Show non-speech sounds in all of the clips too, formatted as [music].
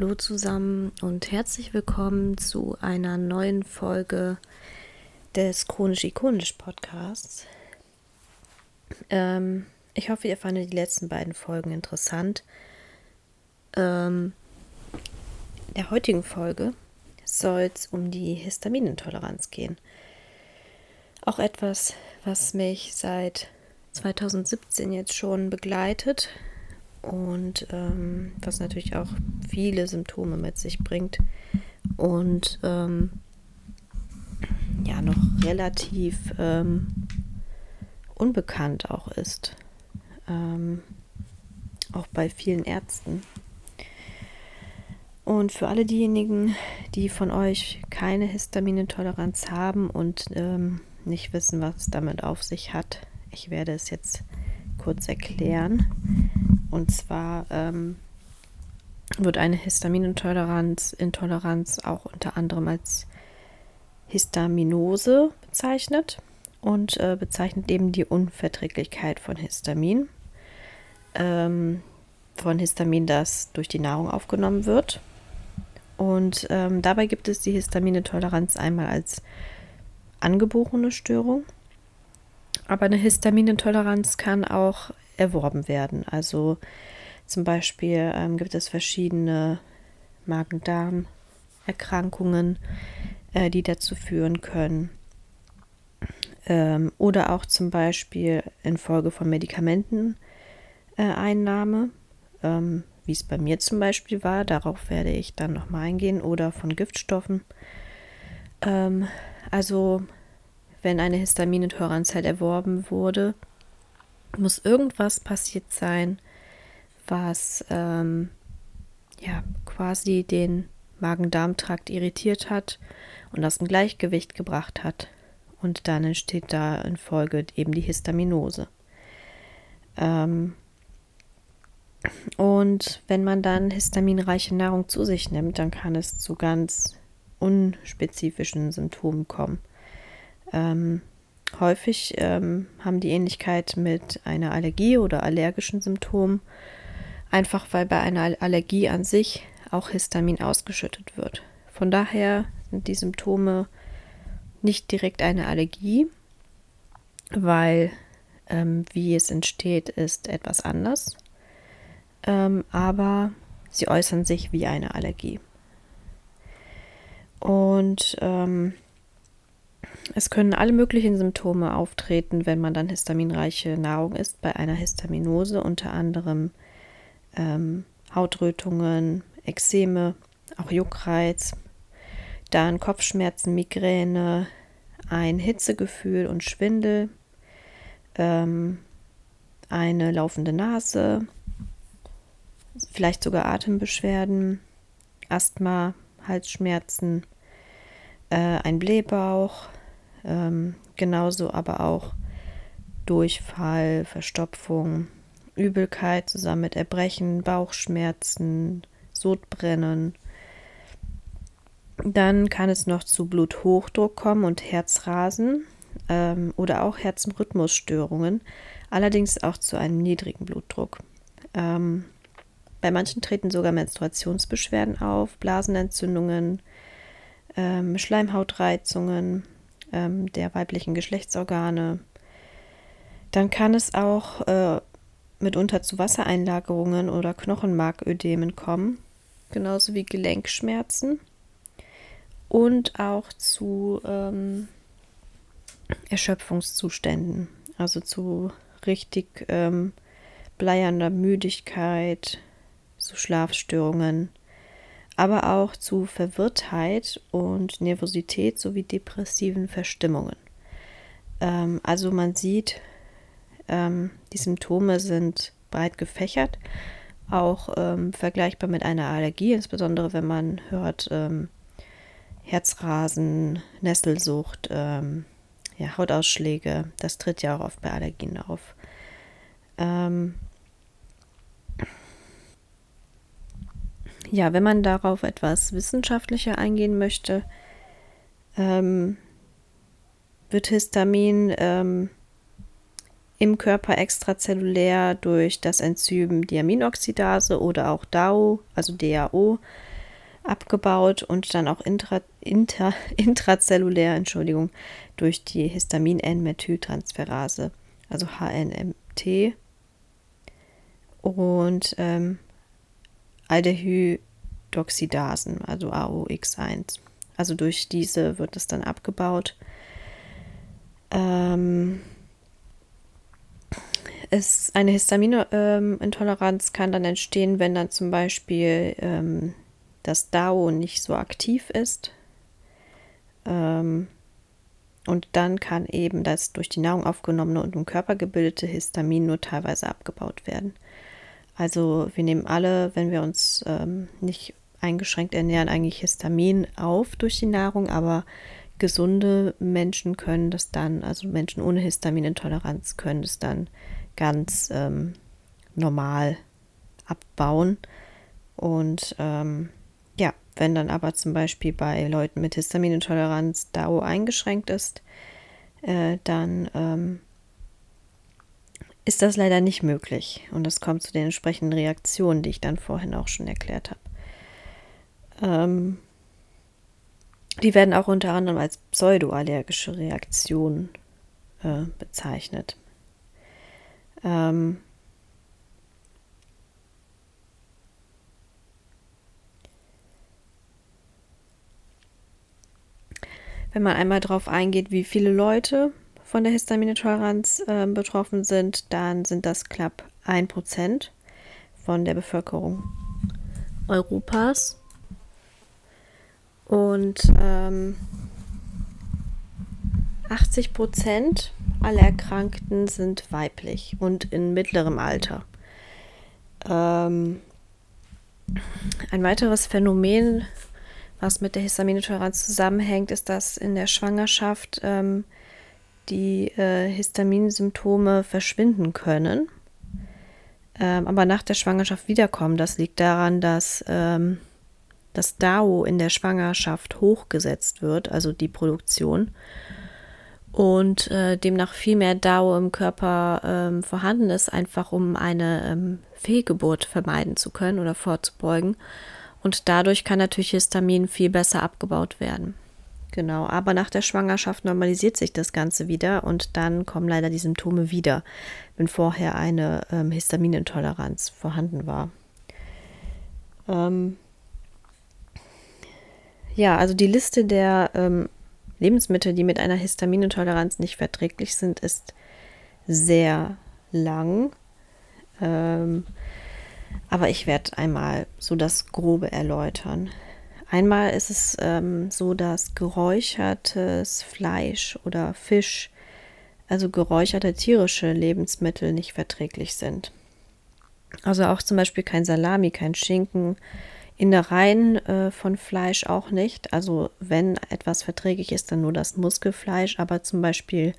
Hallo zusammen und herzlich willkommen zu einer neuen Folge des Chronisch-Ikonisch Podcasts. Ähm, ich hoffe, ihr fandet die letzten beiden Folgen interessant. Ähm, der heutigen Folge soll es um die Histaminintoleranz gehen. Auch etwas, was mich seit 2017 jetzt schon begleitet und ähm, was natürlich auch viele Symptome mit sich bringt und ähm, ja noch relativ ähm, unbekannt auch ist, ähm, auch bei vielen Ärzten. Und für alle diejenigen, die von euch keine Histaminintoleranz haben und ähm, nicht wissen, was es damit auf sich hat, ich werde es jetzt kurz erklären. Und zwar ähm, wird eine Histaminintoleranz Intoleranz auch unter anderem als Histaminose bezeichnet und äh, bezeichnet eben die Unverträglichkeit von Histamin. Ähm, von Histamin, das durch die Nahrung aufgenommen wird. Und ähm, dabei gibt es die Histaminintoleranz einmal als angeborene Störung, aber eine Histaminintoleranz kann auch erworben werden. Also zum Beispiel ähm, gibt es verschiedene Magen-Darm-Erkrankungen, äh, die dazu führen können. Ähm, oder auch zum Beispiel infolge von Medikamenteneinnahme, äh, ähm, wie es bei mir zum Beispiel war. Darauf werde ich dann nochmal eingehen. Oder von Giftstoffen. Ähm, also wenn eine Histaminintoleranz halt erworben wurde, muss irgendwas passiert sein, was ähm, ja quasi den Magen-Darm-Trakt irritiert hat und aus dem Gleichgewicht gebracht hat. Und dann entsteht da in Folge eben die Histaminose. Ähm, und wenn man dann histaminreiche Nahrung zu sich nimmt, dann kann es zu ganz unspezifischen Symptomen kommen. Ähm, Häufig ähm, haben die Ähnlichkeit mit einer Allergie oder allergischen Symptomen, einfach weil bei einer Allergie an sich auch Histamin ausgeschüttet wird. Von daher sind die Symptome nicht direkt eine Allergie, weil ähm, wie es entsteht, ist etwas anders. Ähm, aber sie äußern sich wie eine Allergie. Und ähm, es können alle möglichen Symptome auftreten, wenn man dann histaminreiche Nahrung isst, bei einer Histaminose, unter anderem ähm, Hautrötungen, Ekzeme, auch Juckreiz, dann Kopfschmerzen, Migräne, ein Hitzegefühl und Schwindel, ähm, eine laufende Nase, vielleicht sogar Atembeschwerden, Asthma, Halsschmerzen, äh, ein Blähbauch, ähm, genauso aber auch Durchfall, Verstopfung, Übelkeit zusammen mit Erbrechen, Bauchschmerzen, Sodbrennen. Dann kann es noch zu Bluthochdruck kommen und Herzrasen ähm, oder auch Herzrhythmusstörungen, allerdings auch zu einem niedrigen Blutdruck. Ähm, bei manchen treten sogar Menstruationsbeschwerden auf, Blasenentzündungen, ähm, Schleimhautreizungen ähm, der weiblichen Geschlechtsorgane. Dann kann es auch äh, mitunter zu Wassereinlagerungen oder Knochenmarködemen kommen, genauso wie Gelenkschmerzen und auch zu ähm, Erschöpfungszuständen, also zu richtig ähm, bleiernder Müdigkeit, zu Schlafstörungen aber auch zu Verwirrtheit und Nervosität sowie depressiven Verstimmungen. Ähm, also man sieht, ähm, die Symptome sind breit gefächert, auch ähm, vergleichbar mit einer Allergie, insbesondere wenn man hört ähm, Herzrasen, Nesselsucht, ähm, ja, Hautausschläge, das tritt ja auch oft bei Allergien auf. Ähm, ja, wenn man darauf etwas wissenschaftlicher eingehen möchte, ähm, wird Histamin ähm, im Körper extrazellulär durch das Enzym Diaminoxidase oder auch DAO, also DAO, abgebaut und dann auch intra, inter, [laughs] intrazellulär, Entschuldigung, durch die Histamin-N-Methyltransferase, also HNMT und ähm, Aldehydoxidasen, also AOX1. Also durch diese wird es dann abgebaut. Ähm, es, eine Histaminintoleranz kann dann entstehen, wenn dann zum Beispiel ähm, das DAO nicht so aktiv ist. Ähm, und dann kann eben das durch die Nahrung aufgenommene und im Körper gebildete Histamin nur teilweise abgebaut werden. Also wir nehmen alle, wenn wir uns ähm, nicht eingeschränkt ernähren, eigentlich Histamin auf durch die Nahrung, aber gesunde Menschen können das dann, also Menschen ohne Histaminintoleranz können es dann ganz ähm, normal abbauen. Und ähm, ja, wenn dann aber zum Beispiel bei Leuten mit Histaminintoleranz DAO eingeschränkt ist, äh, dann ähm, ist das leider nicht möglich. Und es kommt zu den entsprechenden Reaktionen, die ich dann vorhin auch schon erklärt habe. Ähm, die werden auch unter anderem als pseudoallergische Reaktionen äh, bezeichnet. Ähm, wenn man einmal darauf eingeht, wie viele Leute von der Histaminintoleranz äh, betroffen sind, dann sind das knapp 1% von der Bevölkerung Europas. Und ähm, 80 Prozent aller Erkrankten sind weiblich und in mittlerem Alter. Ähm, ein weiteres Phänomen, was mit der Histaminintoleranz zusammenhängt, ist, dass in der Schwangerschaft ähm, die äh, Histaminsymptome verschwinden können, ähm, aber nach der Schwangerschaft wiederkommen. Das liegt daran, dass ähm, das DAO in der Schwangerschaft hochgesetzt wird, also die Produktion und äh, demnach viel mehr DAO im Körper ähm, vorhanden ist, einfach um eine ähm, Fehlgeburt vermeiden zu können oder vorzubeugen. Und dadurch kann natürlich Histamin viel besser abgebaut werden. Genau, aber nach der Schwangerschaft normalisiert sich das Ganze wieder und dann kommen leider die Symptome wieder, wenn vorher eine ähm, Histaminintoleranz vorhanden war. Ähm ja, also die Liste der ähm, Lebensmittel, die mit einer Histaminintoleranz nicht verträglich sind, ist sehr lang. Ähm, aber ich werde einmal so das Grobe erläutern. Einmal ist es ähm, so, dass geräuchertes Fleisch oder Fisch, also geräucherte tierische Lebensmittel nicht verträglich sind. Also auch zum Beispiel kein Salami, kein Schinken, Innereien äh, von Fleisch auch nicht. Also wenn etwas verträglich ist, dann nur das Muskelfleisch, aber zum Beispiel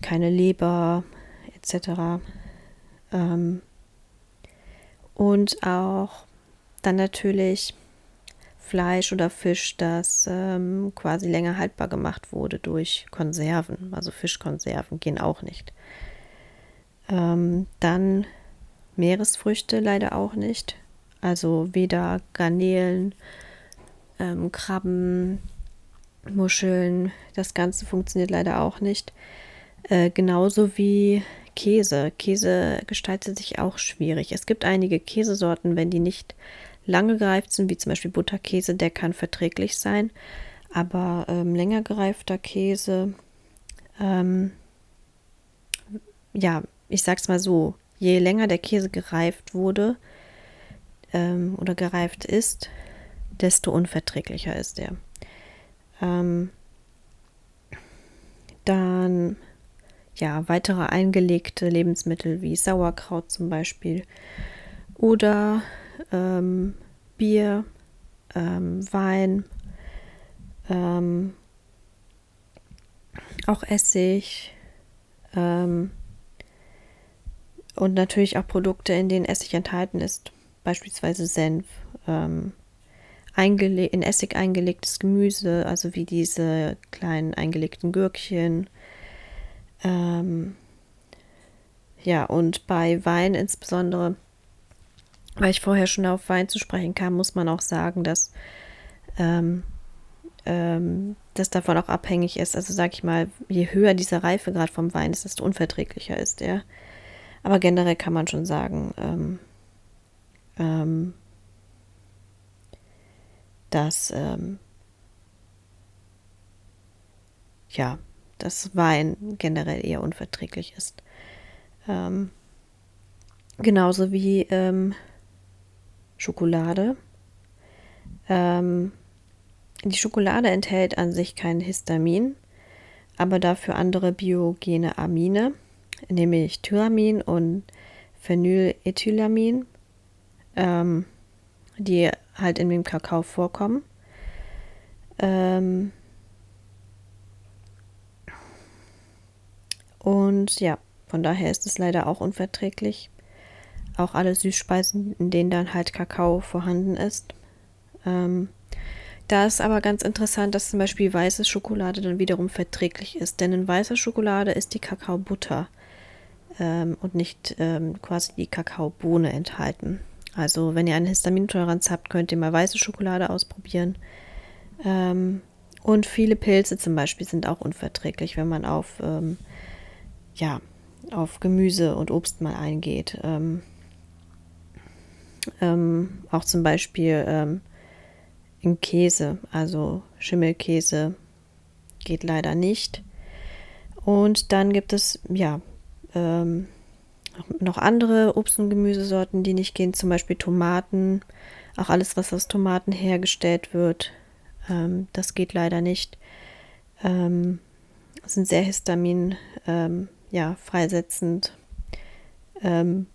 keine Leber etc. Ähm, und auch dann natürlich Fleisch oder Fisch, das ähm, quasi länger haltbar gemacht wurde durch Konserven. Also Fischkonserven gehen auch nicht. Ähm, dann Meeresfrüchte leider auch nicht. Also weder Garnelen, ähm, Krabben, Muscheln, das Ganze funktioniert leider auch nicht. Äh, genauso wie Käse. Käse gestaltet sich auch schwierig. Es gibt einige Käsesorten, wenn die nicht lange gereift sind, wie zum Beispiel Butterkäse, der kann verträglich sein. Aber ähm, länger gereifter Käse, ähm, ja, ich sag's mal so, je länger der Käse gereift wurde, ähm, oder gereift ist, desto unverträglicher ist er. Ähm, dann ja, weitere eingelegte Lebensmittel wie Sauerkraut zum Beispiel oder ähm, Bier, ähm, Wein, ähm, auch Essig ähm, und natürlich auch Produkte, in denen Essig enthalten ist beispielsweise Senf, ähm, in Essig eingelegtes Gemüse, also wie diese kleinen eingelegten Gürkchen, ähm, ja, und bei Wein insbesondere, weil ich vorher schon auf Wein zu sprechen kam, muss man auch sagen, dass ähm, ähm, das davon auch abhängig ist. Also sag ich mal, je höher dieser Reifegrad vom Wein ist, desto unverträglicher ist er. Aber generell kann man schon sagen, ähm, ähm, dass ähm, ja, dass Wein generell eher unverträglich ist. Ähm, genauso wie ähm, Schokolade. Ähm, die Schokolade enthält an sich kein Histamin, aber dafür andere biogene Amine, nämlich Tyramin und Phenylethylamin, ähm, die halt in dem Kakao vorkommen. Ähm, und ja, von daher ist es leider auch unverträglich. Auch alle Süßspeisen, in denen dann halt Kakao vorhanden ist. Ähm, da ist aber ganz interessant, dass zum Beispiel weiße Schokolade dann wiederum verträglich ist. Denn in weißer Schokolade ist die Kakaobutter ähm, und nicht ähm, quasi die Kakaobohne enthalten. Also wenn ihr eine Histamintoleranz habt, könnt ihr mal weiße Schokolade ausprobieren. Ähm, und viele Pilze zum Beispiel sind auch unverträglich, wenn man auf, ähm, ja, auf Gemüse und Obst mal eingeht. Ähm, ähm, auch zum Beispiel ähm, in Käse, also Schimmelkäse geht leider nicht. Und dann gibt es ja ähm, noch andere Obst- und Gemüsesorten, die nicht gehen, zum Beispiel Tomaten, auch alles, was aus Tomaten hergestellt wird, ähm, das geht leider nicht. Ähm, sind sehr histamin, ähm, ja, freisetzend. Ähm,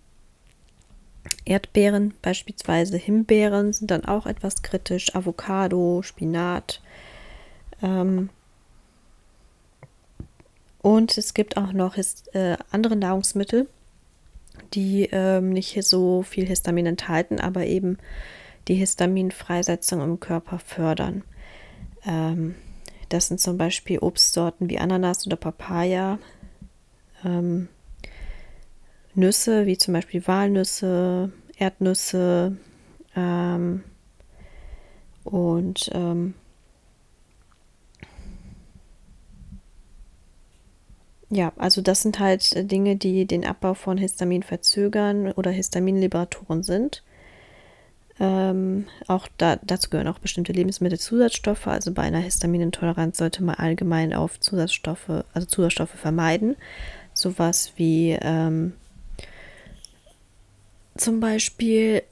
Erdbeeren, beispielsweise Himbeeren, sind dann auch etwas kritisch. Avocado, Spinat. Ähm, und es gibt auch noch äh, andere Nahrungsmittel, die ähm, nicht so viel Histamin enthalten, aber eben die Histaminfreisetzung im Körper fördern. Ähm, das sind zum Beispiel Obstsorten wie Ananas oder Papaya, ähm, Nüsse wie zum Beispiel Walnüsse, Erdnüsse ähm, und ähm, ja, also das sind halt Dinge, die den Abbau von Histamin verzögern oder Histaminliberatoren sind. Ähm, auch da, dazu gehören auch bestimmte Lebensmittelzusatzstoffe. Also bei einer Histaminintoleranz sollte man allgemein auf Zusatzstoffe, also Zusatzstoffe vermeiden. Sowas wie ähm, zum Beispiel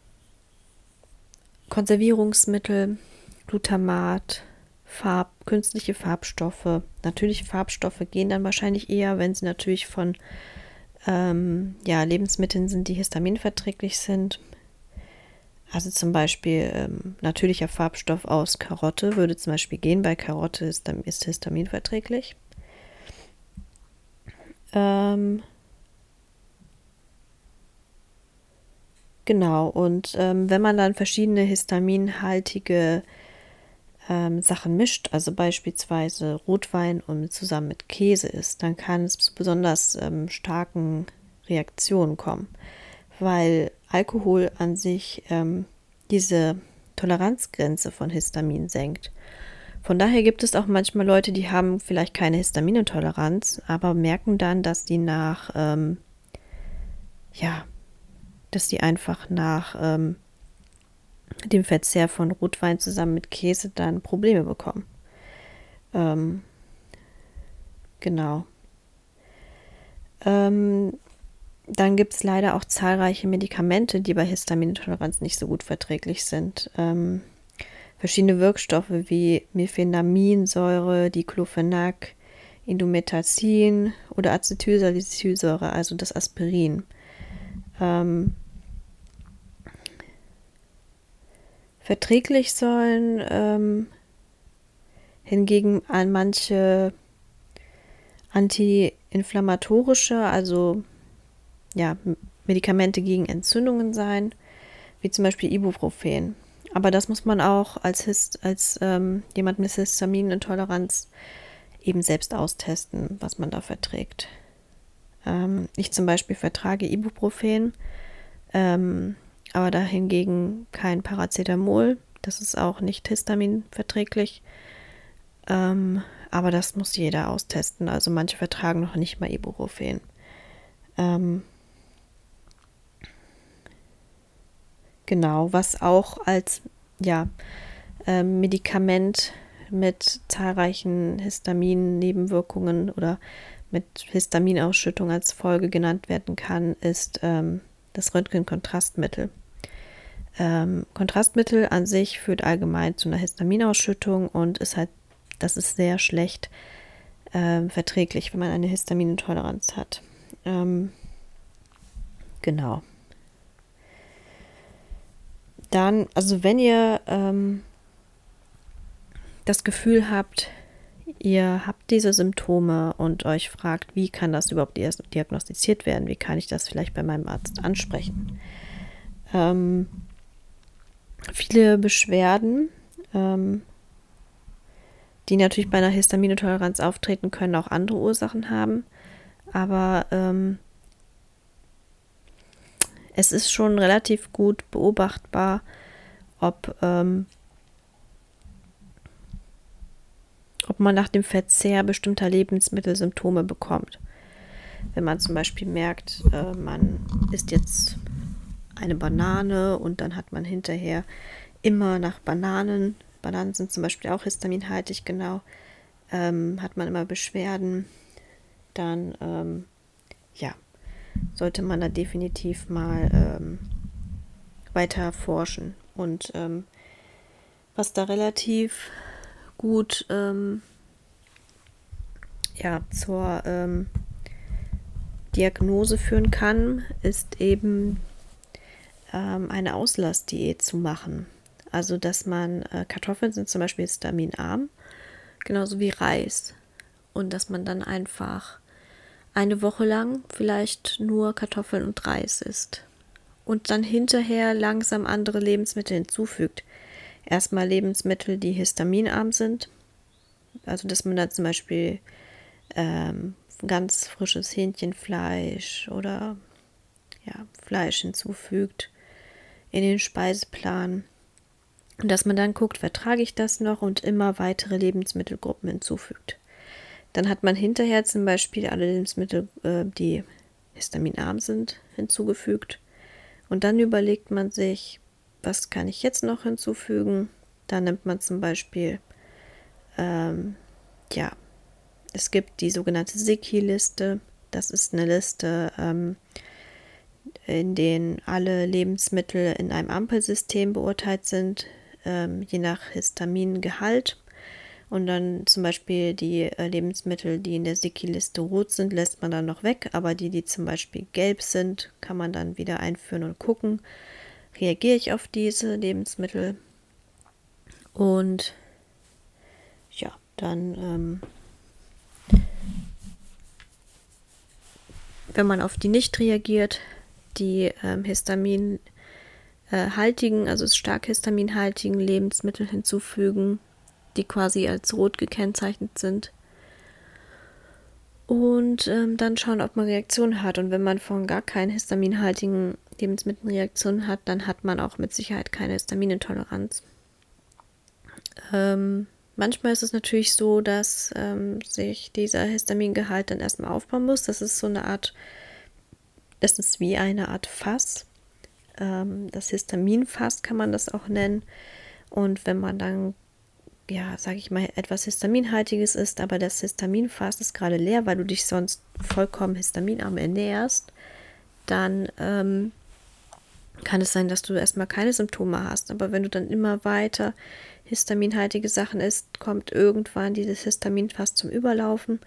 Konservierungsmittel, Glutamat, Farb, künstliche Farbstoffe. Natürliche Farbstoffe gehen dann wahrscheinlich eher, wenn sie natürlich von ähm, ja, Lebensmitteln sind, die histaminverträglich sind. Also zum Beispiel ähm, natürlicher Farbstoff aus Karotte würde zum Beispiel gehen. Bei Karotte ist, ist histaminverträglich. Ähm, Genau, und ähm, wenn man dann verschiedene histaminhaltige ähm, Sachen mischt, also beispielsweise Rotwein und zusammen mit Käse isst, dann kann es zu besonders ähm, starken Reaktionen kommen, weil Alkohol an sich ähm, diese Toleranzgrenze von Histamin senkt. Von daher gibt es auch manchmal Leute, die haben vielleicht keine Histaminintoleranz, aber merken dann, dass die nach ähm, ja, dass die einfach nach ähm, dem Verzehr von Rotwein zusammen mit Käse dann Probleme bekommen. Ähm, genau. Ähm, dann gibt es leider auch zahlreiche Medikamente, die bei Histaminintoleranz nicht so gut verträglich sind. Ähm, verschiedene Wirkstoffe wie Mefenaminsäure, Diclofenac, Indometacin oder Acetylsalicylsäure, also das Aspirin. Ähm, Verträglich sollen ähm, hingegen an manche antiinflammatorische, also ja, Medikamente gegen Entzündungen sein, wie zum Beispiel Ibuprofen. Aber das muss man auch als, Hist als ähm, jemand mit Histaminintoleranz eben selbst austesten, was man da verträgt. Ähm, ich zum Beispiel vertrage Ibuprofen, ähm, aber dahingegen kein Paracetamol. Das ist auch nicht histaminverträglich. Ähm, aber das muss jeder austesten. Also manche vertragen noch nicht mal Ibuprofen. Ähm, genau, was auch als ja, äh, Medikament mit zahlreichen Histamin-Nebenwirkungen oder mit Histaminausschüttung als Folge genannt werden kann, ist ähm, das Röntgenkontrastmittel. Ähm, Kontrastmittel an sich führt allgemein zu einer Histaminausschüttung und ist halt, das ist sehr schlecht äh, verträglich, wenn man eine Histaminintoleranz hat. Ähm, genau. Dann, also wenn ihr ähm, das Gefühl habt, ihr habt diese Symptome und euch fragt, wie kann das überhaupt diagnostiziert werden, wie kann ich das vielleicht bei meinem Arzt ansprechen. Ähm, viele Beschwerden, ähm, die natürlich bei einer Histaminintoleranz auftreten können, auch andere Ursachen haben, aber ähm, es ist schon relativ gut beobachtbar, ob ähm, ob man nach dem Verzehr bestimmter Lebensmittel Symptome bekommt. Wenn man zum Beispiel merkt, äh, man isst jetzt eine Banane und dann hat man hinterher immer nach Bananen, Bananen sind zum Beispiel auch histaminhaltig, genau, ähm, hat man immer Beschwerden, dann ähm, ja, sollte man da definitiv mal ähm, weiter forschen. Und ähm, was da relativ gut ähm, ja, zur ähm, Diagnose führen kann, ist eben ähm, eine Auslassdiät zu machen. Also, dass man, äh, Kartoffeln sind zum Beispiel histaminarm, genauso wie Reis. Und dass man dann einfach eine Woche lang vielleicht nur Kartoffeln und Reis isst. Und dann hinterher langsam andere Lebensmittel hinzufügt erstmal Lebensmittel, die histaminarm sind. Also, dass man da zum Beispiel ähm, ganz frisches Hähnchenfleisch oder ja, Fleisch hinzufügt in den Speiseplan. Und dass man dann guckt, vertrage ich das noch und immer weitere Lebensmittelgruppen hinzufügt. Dann hat man hinterher zum Beispiel alle Lebensmittel, äh, die histaminarm sind, hinzugefügt. Und dann überlegt man sich, was kann ich jetzt noch hinzufügen? Da nimmt man zum Beispiel, ähm, ja, es gibt die sogenannte Siki-Liste. Das ist eine Liste, ähm, in denen alle Lebensmittel in einem Ampelsystem beurteilt sind, ähm, je nach Histamingehalt. Und dann zum Beispiel die äh, Lebensmittel, die in der Siki-Liste rot sind, lässt man dann noch weg, aber die, die zum Beispiel gelb sind, kann man dann wieder einführen und gucken, reagiere ich auf diese Lebensmittel. Und ja, dann, ähm, wenn man auf die nicht reagiert, die ähm, histaminhaltigen, äh, also stark histaminhaltigen Lebensmittel hinzufügen, die quasi als rot gekennzeichnet sind und ähm, dann schauen, ob man Reaktionen hat. Und wenn man von gar keinen histaminhaltigen Lebensmitteln Reaktionen hat, dann hat man auch mit Sicherheit keine Histaminintoleranz. Ähm, manchmal ist es natürlich so, dass ähm, sich dieser Histamingehalt dann erstmal aufbauen muss. Das ist so eine Art, das ist wie eine Art Fass. Ähm, das Histaminfass kann man das auch nennen. Und wenn man dann ja, sage ich mal, etwas Histaminhaltiges ist, aber das Histaminfass ist gerade leer, weil du dich sonst vollkommen histaminarm ernährst, dann ähm, kann es sein, dass du erstmal keine Symptome hast. Aber wenn du dann immer weiter histaminhaltige Sachen isst, kommt irgendwann dieses Histaminfass zum Überlaufen.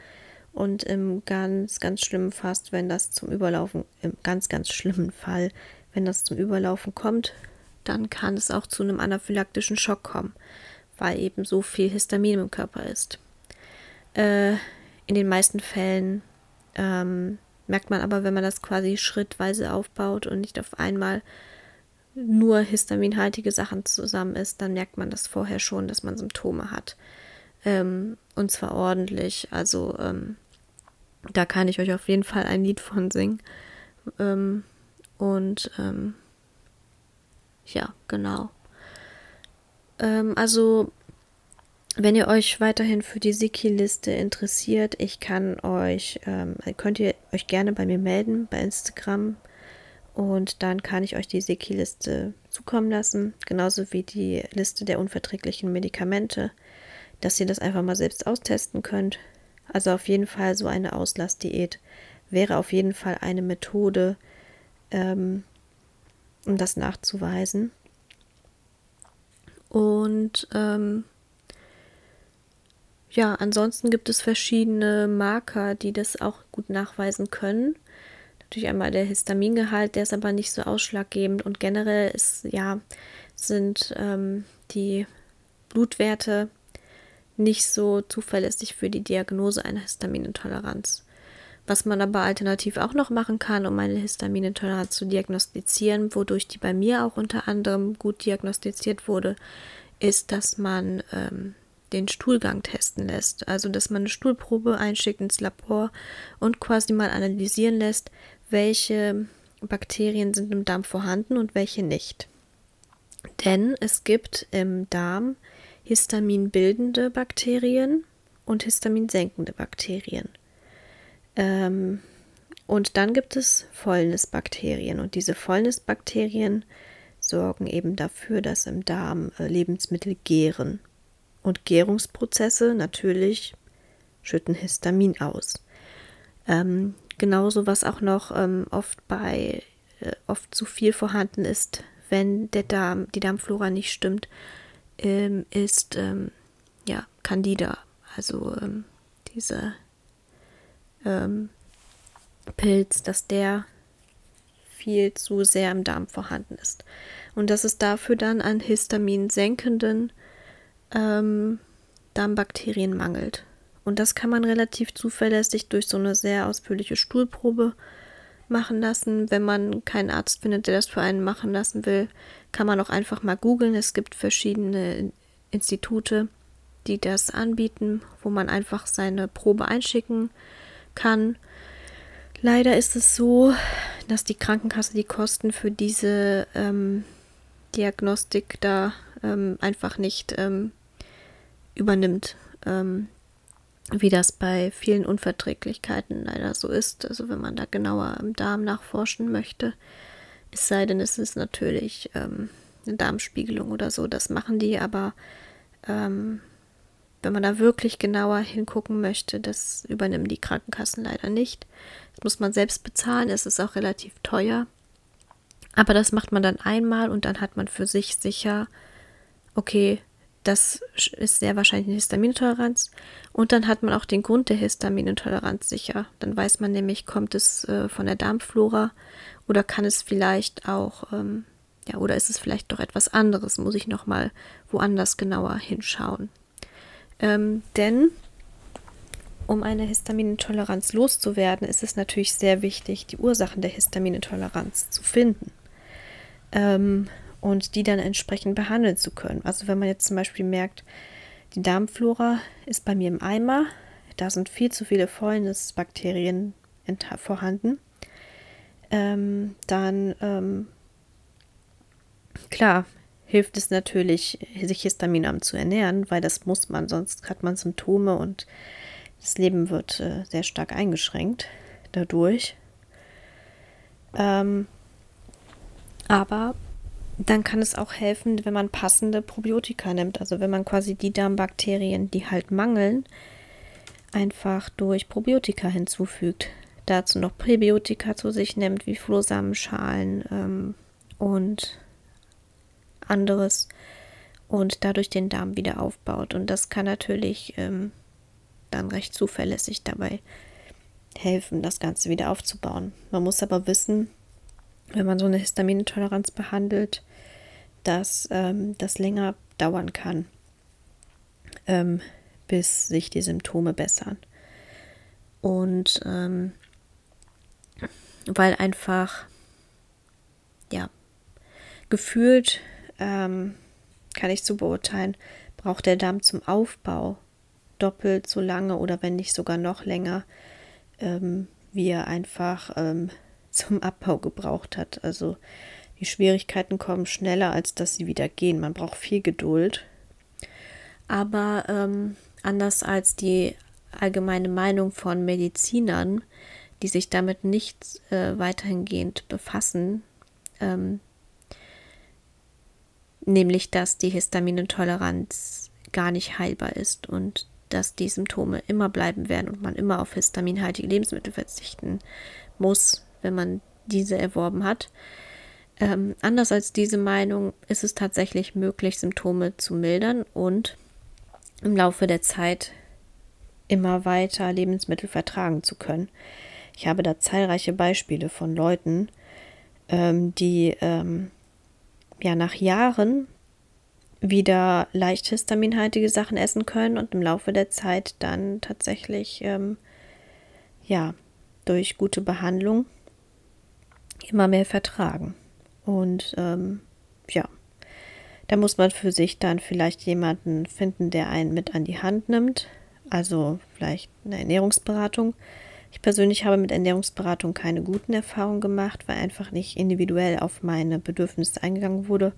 Und im ganz, ganz schlimmen Fass, wenn das zum Überlaufen, im ganz, ganz schlimmen Fall, wenn das zum Überlaufen kommt, dann kann es auch zu einem anaphylaktischen Schock kommen weil eben so viel Histamin im Körper ist. Äh, in den meisten Fällen ähm, merkt man aber, wenn man das quasi schrittweise aufbaut und nicht auf einmal nur histaminhaltige Sachen zusammen ist, dann merkt man das vorher schon, dass man Symptome hat. Ähm, und zwar ordentlich. Also ähm, Da kann ich euch auf jeden Fall ein Lied von singen. Ähm, und ähm, ja, genau. Ähm, also, wenn ihr euch weiterhin für die Siki-Liste interessiert, ich kann euch, ähm, könnt ihr euch gerne bei mir melden bei Instagram und dann kann ich euch die Siki-Liste zukommen lassen, genauso wie die Liste der unverträglichen Medikamente, dass ihr das einfach mal selbst austesten könnt. Also auf jeden Fall so eine Auslassdiät wäre auf jeden Fall eine Methode, ähm, um das nachzuweisen. Und ähm, ja, ansonsten gibt es verschiedene Marker, die das auch gut nachweisen können. Natürlich einmal der Histamingehalt, der ist aber nicht so ausschlaggebend und generell ist ja sind ähm, die Blutwerte nicht so zuverlässig für die Diagnose einer Histaminintoleranz. Was man aber alternativ auch noch machen kann, um eine Histaminintoleranz zu diagnostizieren, wodurch die bei mir auch unter anderem gut diagnostiziert wurde, ist, dass man ähm, den Stuhlgang testen lässt. Also, dass man eine Stuhlprobe einschickt ins Labor und quasi mal analysieren lässt, welche Bakterien sind im Darm vorhanden und welche nicht. Denn es gibt im Darm histaminbildende Bakterien und histaminsenkende Bakterien. Ähm, und dann gibt es Fäulnisbakterien. Und diese Fäulnisbakterien sorgen eben dafür, dass im Darm äh, Lebensmittel gären. Und Gärungsprozesse natürlich schütten Histamin aus. Ähm, genauso was auch noch ähm, oft bei äh, oft zu viel vorhanden ist, wenn der Darm, die Darmflora nicht stimmt, ähm, ist ähm, ja Candida, also ähm, diese ähm, Pilz, dass der viel zu sehr im Darm vorhanden ist. Und dass es dafür dann an Histamin senkenden ähm, Darmbakterien mangelt. Und das kann man relativ zuverlässig durch so eine sehr ausführliche Stuhlprobe machen lassen. Wenn man keinen Arzt findet, der das für einen machen lassen will, kann man auch einfach mal googeln. Es gibt verschiedene Institute, die das anbieten, wo man einfach seine Probe einschicken kann. Leider ist es so, dass die Krankenkasse die Kosten für diese ähm, Diagnostik da ähm, einfach nicht ähm, übernimmt, ähm, wie das bei vielen Unverträglichkeiten leider so ist. Also wenn man da genauer im Darm nachforschen möchte, es sei denn, es ist natürlich ähm, eine Darmspiegelung oder so, das machen die, aber ähm, wenn man da wirklich genauer hingucken möchte, das übernehmen die Krankenkassen leider nicht. Das muss man selbst bezahlen, es ist auch relativ teuer. Aber das macht man dann einmal und dann hat man für sich sicher, okay, das ist sehr wahrscheinlich eine Histaminintoleranz. Und dann hat man auch den Grund der Histaminintoleranz sicher. Dann weiß man nämlich, kommt es äh, von der Darmflora oder kann es vielleicht auch, ähm, ja, oder ist es vielleicht doch etwas anderes? Muss ich nochmal woanders genauer hinschauen. Ähm, denn um eine Histaminintoleranz loszuwerden, ist es natürlich sehr wichtig, die Ursachen der Histaminintoleranz zu finden ähm, und die dann entsprechend behandeln zu können. Also wenn man jetzt zum Beispiel merkt, die Darmflora ist bei mir im Eimer, da sind viel zu viele Fäulnisbakterien vorhanden, ähm, dann ähm, klar hilft es natürlich, sich histaminarm zu ernähren, weil das muss man, sonst hat man Symptome und das Leben wird äh, sehr stark eingeschränkt dadurch. Ähm, aber dann kann es auch helfen, wenn man passende Probiotika nimmt. Also wenn man quasi die Darmbakterien, die halt mangeln, einfach durch Probiotika hinzufügt. Dazu noch Präbiotika zu sich nimmt, wie Flohsamenschalen ähm, und anderes und dadurch den Darm wieder aufbaut. Und das kann natürlich ähm, dann recht zuverlässig dabei helfen, das Ganze wieder aufzubauen. Man muss aber wissen, wenn man so eine Histaminintoleranz behandelt, dass ähm, das länger dauern kann, ähm, bis sich die Symptome bessern. Und ähm, weil einfach, ja, gefühlt ähm, kann ich so beurteilen, braucht der Darm zum Aufbau doppelt so lange oder wenn nicht sogar noch länger, ähm, wie er einfach ähm, [laughs] zum Abbau gebraucht hat. Also die Schwierigkeiten kommen schneller, als dass sie wieder gehen. Man braucht viel Geduld. Aber ähm, anders als die allgemeine Meinung von Medizinern, die sich damit nicht äh, weiterhingehend befassen, ähm, nämlich dass die Histaminintoleranz gar nicht heilbar ist und dass die Symptome immer bleiben werden und man immer auf histaminhaltige Lebensmittel verzichten muss, wenn man diese erworben hat. Ähm, anders als diese Meinung ist es tatsächlich möglich, Symptome zu mildern und im Laufe der Zeit immer weiter Lebensmittel vertragen zu können. Ich habe da zahlreiche Beispiele von Leuten, ähm, die ähm, ja nach Jahren wieder leicht histaminhaltige Sachen essen können und im Laufe der Zeit dann tatsächlich ähm, ja durch gute Behandlung immer mehr vertragen. Und ähm, ja, da muss man für sich dann vielleicht jemanden finden, der einen mit an die Hand nimmt. Also vielleicht eine Ernährungsberatung. Ich persönlich habe mit Ernährungsberatung keine guten Erfahrungen gemacht, weil einfach nicht individuell auf meine Bedürfnisse eingegangen wurde.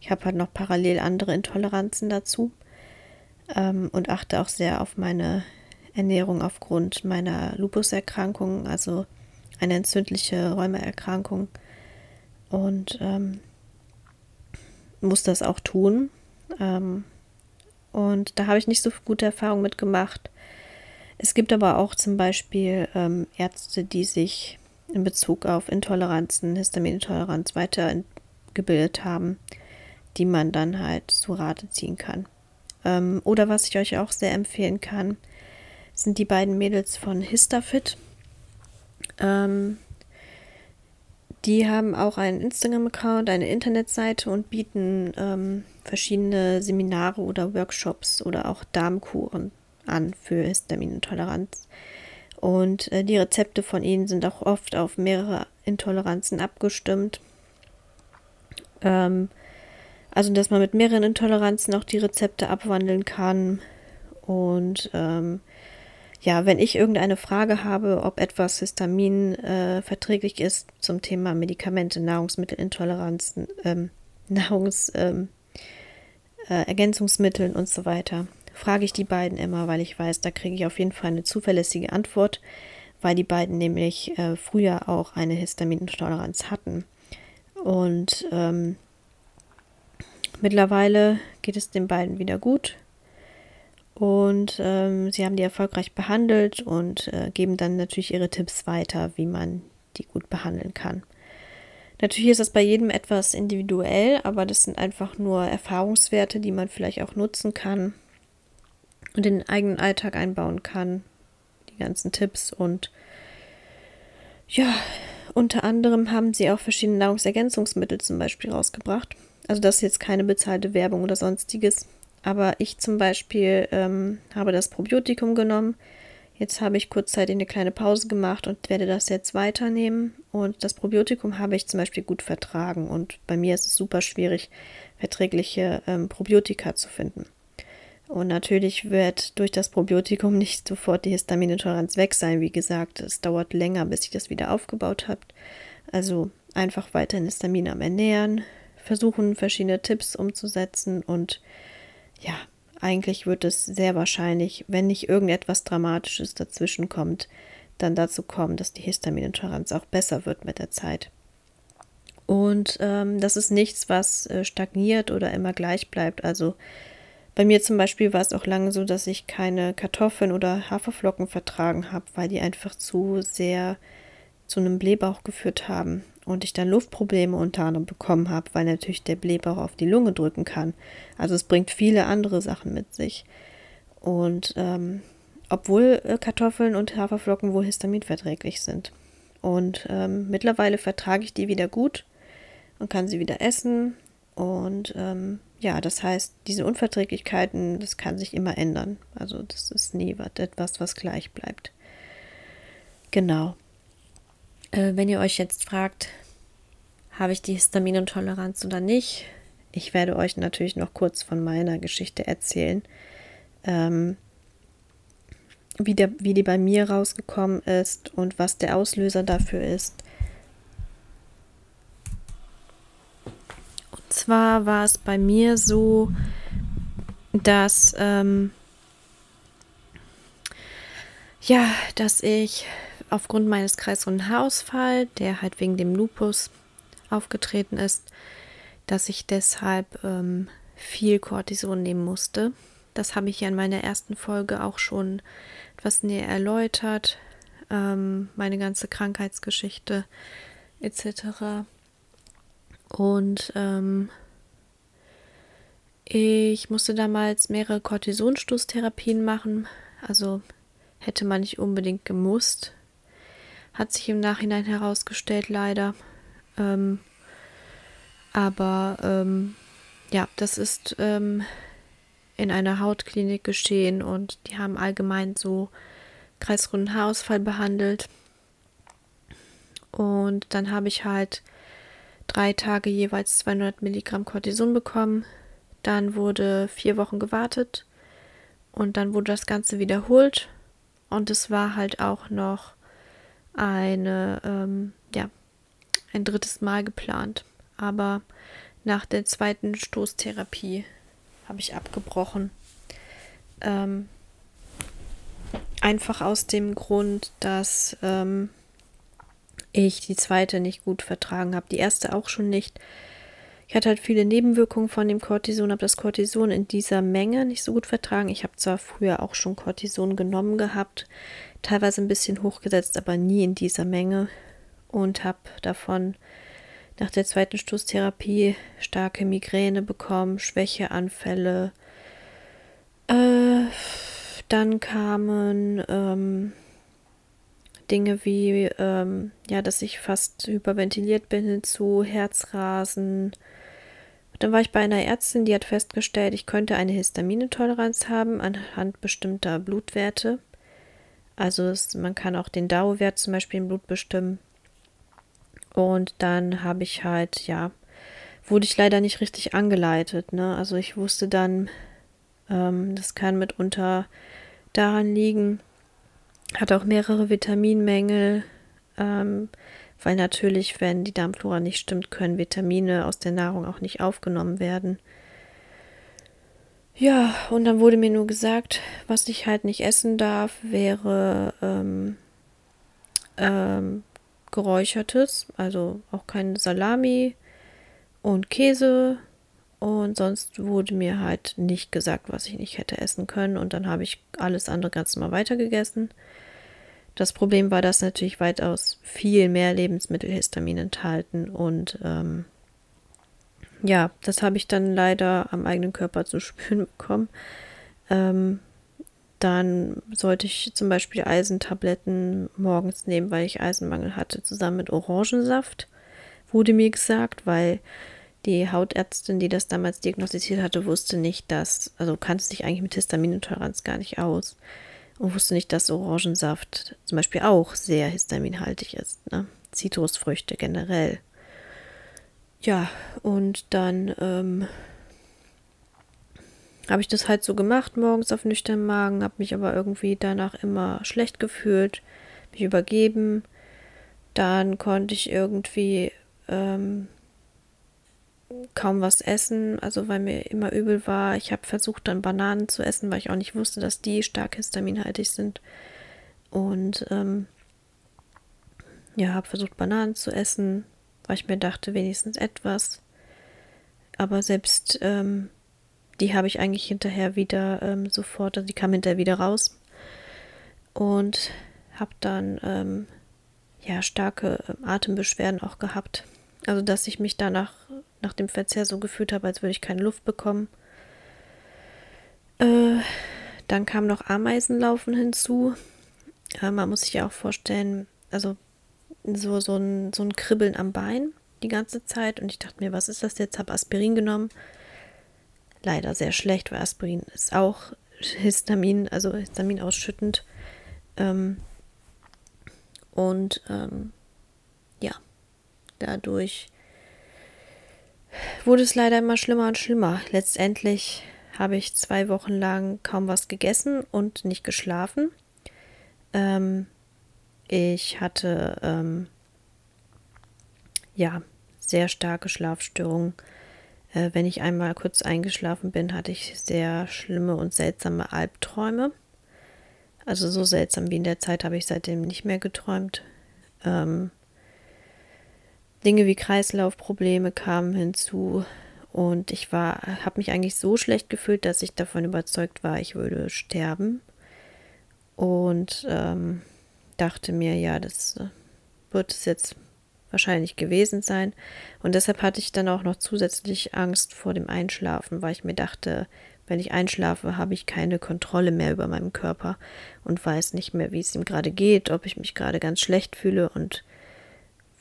Ich habe halt noch parallel andere Intoleranzen dazu ähm, und achte auch sehr auf meine Ernährung aufgrund meiner Lupuserkrankung, also eine entzündliche Rheumaerkrankung. Und ähm, muss das auch tun. Ähm, und da habe ich nicht so gute Erfahrungen mitgemacht. Es gibt aber auch zum Beispiel ähm, Ärzte, die sich in Bezug auf Intoleranzen, Histaminintoleranz weitergebildet haben, die man dann halt zu Rate ziehen kann. Ähm, oder was ich euch auch sehr empfehlen kann, sind die beiden Mädels von Histafit. Ähm, die haben auch einen Instagram-Account, eine Internetseite und bieten ähm, verschiedene Seminare oder Workshops oder auch Darmkuren an für Histaminintoleranz. Und äh, die Rezepte von ihnen sind auch oft auf mehrere Intoleranzen abgestimmt. Ähm, also, dass man mit mehreren Intoleranzen auch die Rezepte abwandeln kann. Und ähm, ja, wenn ich irgendeine Frage habe, ob etwas Histamin äh, verträglich ist zum Thema Medikamente, Nahrungsmittelintoleranzen, ähm, [laughs] Nahrungsergänzungsmitteln ähm, äh, und so weiter, frage ich die beiden immer, weil ich weiß, da kriege ich auf jeden Fall eine zuverlässige Antwort, weil die beiden nämlich äh, früher auch eine Histaminintoleranz hatten. Und ähm, mittlerweile geht es den beiden wieder gut. Und ähm, sie haben die erfolgreich behandelt und äh, geben dann natürlich ihre Tipps weiter, wie man die gut behandeln kann. Natürlich ist das bei jedem etwas individuell, aber das sind einfach nur Erfahrungswerte, die man vielleicht auch nutzen kann und in den eigenen Alltag einbauen kann. Die ganzen Tipps und ja, unter anderem haben sie auch verschiedene Nahrungsergänzungsmittel zum Beispiel rausgebracht. Also das ist jetzt keine bezahlte Werbung oder sonstiges. Aber ich zum Beispiel ähm, habe das Probiotikum genommen. Jetzt habe ich kurzzeitig eine kleine Pause gemacht und werde das jetzt weiternehmen. Und das Probiotikum habe ich zum Beispiel gut vertragen. Und bei mir ist es super schwierig, verträgliche ähm, Probiotika zu finden. Und natürlich wird durch das Probiotikum nicht sofort die Histaminintoleranz weg sein. Wie gesagt, es dauert länger, bis ich das wieder aufgebaut habe. Also einfach weiterhin Histamin am Ernähren, versuchen verschiedene Tipps umzusetzen und ja, eigentlich wird es sehr wahrscheinlich, wenn nicht irgendetwas Dramatisches dazwischen kommt, dann dazu kommen, dass die Histaminintoleranz auch besser wird mit der Zeit. Und ähm, das ist nichts, was äh, stagniert oder immer gleich bleibt. Also bei mir zum Beispiel war es auch lange so, dass ich keine Kartoffeln oder Haferflocken vertragen habe, weil die einfach zu sehr zu einem Blähbauch geführt haben und ich dann Luftprobleme unter anderem bekommen habe, weil natürlich der Blähbauch auf die Lunge drücken kann. Also es bringt viele andere Sachen mit sich. Und ähm, obwohl äh, Kartoffeln und Haferflocken wohl histaminverträglich sind. Und ähm, mittlerweile vertrage ich die wieder gut und kann sie wieder essen. Und ähm, ja, das heißt, diese Unverträglichkeiten, das kann sich immer ändern. Also das ist nie etwas, was gleich bleibt. Genau. Äh, wenn ihr euch jetzt fragt, habe ich die Histaminintoleranz oder nicht, ich werde euch natürlich noch kurz von meiner Geschichte erzählen. Ähm, wie, der, wie die bei mir rausgekommen ist und was der Auslöser dafür ist. Zwar war es bei mir so, dass ähm, ja, dass ich aufgrund meines kreisrunden Haarausfall, der halt wegen dem Lupus aufgetreten ist, dass ich deshalb ähm, viel Cortison nehmen musste. Das habe ich ja in meiner ersten Folge auch schon etwas näher erläutert. Ähm, meine ganze Krankheitsgeschichte etc. Und ähm, ich musste damals mehrere Cortisonstoßtherapien machen. Also hätte man nicht unbedingt gemusst. Hat sich im Nachhinein herausgestellt, leider. Ähm, aber ähm, ja, das ist ähm, in einer Hautklinik geschehen und die haben allgemein so kreisrunden Haarausfall behandelt. Und dann habe ich halt drei Tage jeweils 200 Milligramm Cortison bekommen. Dann wurde vier Wochen gewartet und dann wurde das Ganze wiederholt. Und es war halt auch noch eine, ähm, ja, ein drittes Mal geplant. Aber nach der zweiten Stoßtherapie habe ich abgebrochen. Ähm, einfach aus dem Grund, dass ähm, ich die zweite nicht gut vertragen habe. Die erste auch schon nicht. Ich hatte halt viele Nebenwirkungen von dem Cortison, habe das Cortison in dieser Menge nicht so gut vertragen. Ich habe zwar früher auch schon Cortison genommen gehabt, teilweise ein bisschen hochgesetzt, aber nie in dieser Menge und habe davon nach der zweiten Stoßtherapie starke Migräne bekommen, Schwächeanfälle. Äh, dann kamen ähm, Dinge wie, ähm, ja, dass ich fast hyperventiliert bin hinzu, Herzrasen. Dann war ich bei einer Ärztin, die hat festgestellt, ich könnte eine Histaminintoleranz haben anhand bestimmter Blutwerte. Also es, man kann auch den DAO-Wert zum Beispiel im Blut bestimmen. Und dann habe ich halt, ja, wurde ich leider nicht richtig angeleitet. Ne? Also ich wusste dann, ähm, das kann mitunter daran liegen, hat auch mehrere Vitaminmängel, ähm, weil natürlich, wenn die Darmflora nicht stimmt, können Vitamine aus der Nahrung auch nicht aufgenommen werden. Ja, und dann wurde mir nur gesagt, was ich halt nicht essen darf, wäre ähm, ähm, geräuchertes, also auch keine Salami und Käse. Und sonst wurde mir halt nicht gesagt, was ich nicht hätte essen können. Und dann habe ich alles andere ganz normal weitergegessen. Das Problem war, dass natürlich weitaus viel mehr Lebensmittelhistamin enthalten. Und ähm, ja, das habe ich dann leider am eigenen Körper zu [laughs] spüren bekommen. Ähm, dann sollte ich zum Beispiel Eisentabletten morgens nehmen, weil ich Eisenmangel hatte, zusammen mit Orangensaft, wurde mir gesagt, weil die Hautärztin, die das damals diagnostiziert hatte, wusste nicht, dass, also kannte sich eigentlich mit Histaminintoleranz gar nicht aus und wusste nicht, dass Orangensaft zum Beispiel auch sehr histaminhaltig ist. Ne? Zitrusfrüchte generell. Ja, und dann ähm, habe ich das halt so gemacht, morgens auf nüchternen Magen, habe mich aber irgendwie danach immer schlecht gefühlt, mich übergeben. Dann konnte ich irgendwie ähm, kaum was essen, also weil mir immer übel war. Ich habe versucht, dann Bananen zu essen, weil ich auch nicht wusste, dass die stark histaminhaltig sind. Und ähm, ja, habe versucht, Bananen zu essen, weil ich mir dachte, wenigstens etwas. Aber selbst ähm, die habe ich eigentlich hinterher wieder ähm, sofort, also die kam hinterher wieder raus und habe dann ähm, ja starke ähm, Atembeschwerden auch gehabt. Also dass ich mich danach nach dem Verzehr so gefühlt habe, als würde ich keine Luft bekommen. Äh, dann kam noch Ameisenlaufen hinzu. Äh, man muss sich ja auch vorstellen, also so, so, ein, so ein Kribbeln am Bein die ganze Zeit. Und ich dachte mir, was ist das jetzt? Habe Aspirin genommen leider sehr schlecht, weil Aspirin ist auch Histamin, also Histamin ausschüttend. Ähm, und ähm, ja, dadurch wurde es leider immer schlimmer und schlimmer. Letztendlich habe ich zwei Wochen lang kaum was gegessen und nicht geschlafen. Ähm, ich hatte ähm, ja sehr starke Schlafstörungen. Äh, wenn ich einmal kurz eingeschlafen bin, hatte ich sehr schlimme und seltsame Albträume. Also so seltsam wie in der Zeit habe ich seitdem nicht mehr geträumt. Ähm, Dinge wie Kreislaufprobleme kamen hinzu und ich war, habe mich eigentlich so schlecht gefühlt, dass ich davon überzeugt war, ich würde sterben und ähm, dachte mir, ja, das äh, wird es jetzt wahrscheinlich gewesen sein. Und deshalb hatte ich dann auch noch zusätzlich Angst vor dem Einschlafen, weil ich mir dachte, wenn ich einschlafe, habe ich keine Kontrolle mehr über meinen Körper und weiß nicht mehr, wie es ihm gerade geht, ob ich mich gerade ganz schlecht fühle und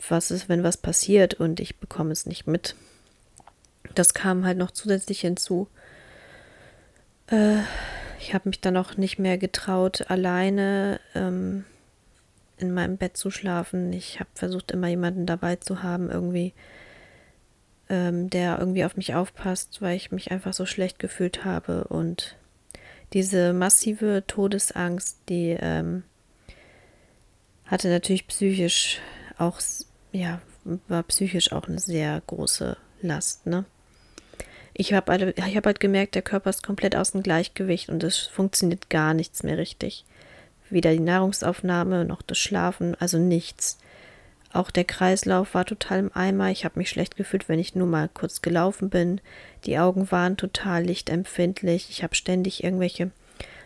was ist, wenn was passiert und ich bekomme es nicht mit. Das kam halt noch zusätzlich hinzu. Äh, ich habe mich dann auch nicht mehr getraut, alleine ähm, in meinem Bett zu schlafen. Ich habe versucht, immer jemanden dabei zu haben, irgendwie ähm, der irgendwie auf mich aufpasst, weil ich mich einfach so schlecht gefühlt habe. Und diese massive Todesangst, die ähm, hatte natürlich psychisch auch, ja, war psychisch auch eine sehr große Last, ne? Ich habe halt, hab halt gemerkt, der Körper ist komplett aus dem Gleichgewicht und es funktioniert gar nichts mehr richtig. Weder die Nahrungsaufnahme noch das Schlafen, also nichts. Auch der Kreislauf war total im Eimer. Ich habe mich schlecht gefühlt, wenn ich nur mal kurz gelaufen bin. Die Augen waren total lichtempfindlich. Ich habe ständig irgendwelche,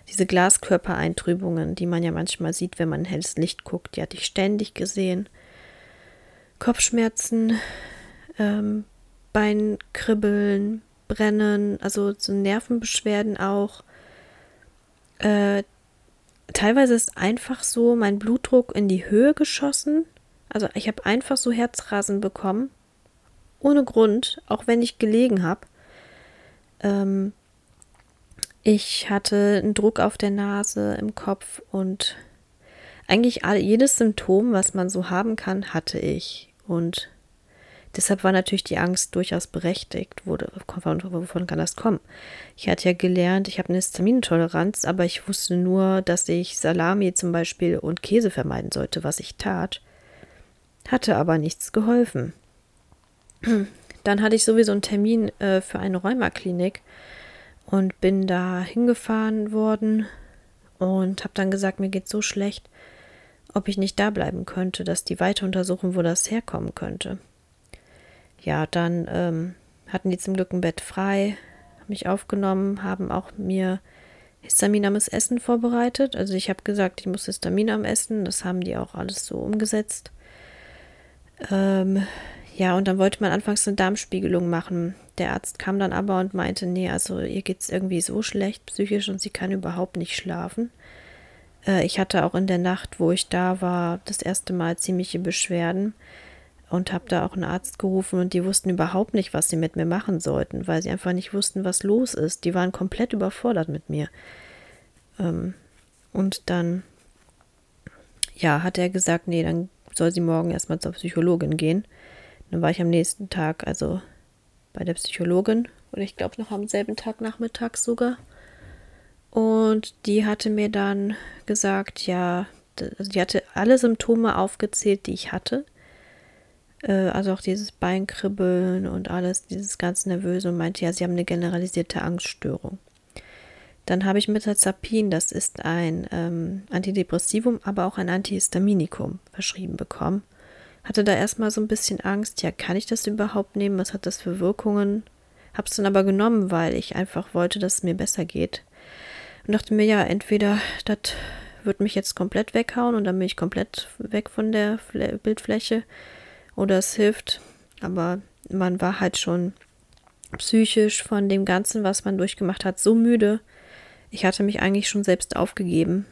diese Glaskörpereintrübungen, die man ja manchmal sieht, wenn man in helles Licht guckt, die hatte ich ständig gesehen. Kopfschmerzen, ähm, Beinkribbeln, Brennen, also so Nervenbeschwerden auch. Äh, teilweise ist einfach so mein Blutdruck in die Höhe geschossen. Also ich habe einfach so Herzrasen bekommen, ohne Grund, auch wenn ich gelegen habe. Ähm, ich hatte einen Druck auf der Nase, im Kopf und eigentlich all, jedes Symptom, was man so haben kann, hatte ich. Und deshalb war natürlich die Angst durchaus berechtigt. Wurde, wovon kann das kommen? Ich hatte ja gelernt, ich habe eine Histaminintoleranz, aber ich wusste nur, dass ich Salami zum Beispiel und Käse vermeiden sollte, was ich tat hatte aber nichts geholfen. [clears throat] Dann hatte ich sowieso einen Termin äh, für eine Rheumaklinik und bin da hingefahren worden und habe dann gesagt, mir geht so schlecht, ob ich nicht da bleiben könnte, dass die weiter untersuchen, wo das herkommen könnte. Ja, dann ähm, hatten die zum Glück ein Bett frei, mich aufgenommen, haben auch mir histaminarmes Essen vorbereitet. Also ich habe gesagt, ich muss Histamin am Essen, das haben die auch alles so umgesetzt. Ähm, ja, und dann wollte man anfangs eine Darmspiegelung machen. Der Arzt kam dann aber und meinte, nee, also ihr geht es irgendwie so schlecht psychisch und sie kann überhaupt nicht schlafen. Äh, ich hatte auch in der Nacht, wo ich da war, das erste Mal ziemliche Beschwerden und habe da auch einen Arzt gerufen und die wussten überhaupt nicht, was sie mit mir machen sollten, weil sie einfach nicht wussten, was los ist. Die waren komplett überfordert mit mir. Ähm, und dann, ja, hat er gesagt, nee, dann soll sie morgen erstmal zur Psychologin gehen. Dann war ich am nächsten Tag also bei der Psychologin und ich glaube noch am selben Tag nachmittags sogar. Und die hatte mir dann gesagt, ja, also die hatte alle Symptome aufgezählt, die ich hatte. Äh, also auch dieses Beinkribbeln und alles, dieses ganz Nervöse und meinte, ja, sie haben eine generalisierte Angststörung. Dann habe ich Metazapin, das ist ein ähm, Antidepressivum, aber auch ein Antihistaminikum verschrieben bekommen. Hatte da erstmal so ein bisschen Angst, ja, kann ich das überhaupt nehmen? Was hat das für Wirkungen? Habe es dann aber genommen, weil ich einfach wollte, dass es mir besser geht. Und dachte mir, ja, entweder das wird mich jetzt komplett weghauen und dann bin ich komplett weg von der Fl Bildfläche oder es hilft. Aber man war halt schon psychisch von dem Ganzen, was man durchgemacht hat, so müde, ich hatte mich eigentlich schon selbst aufgegeben,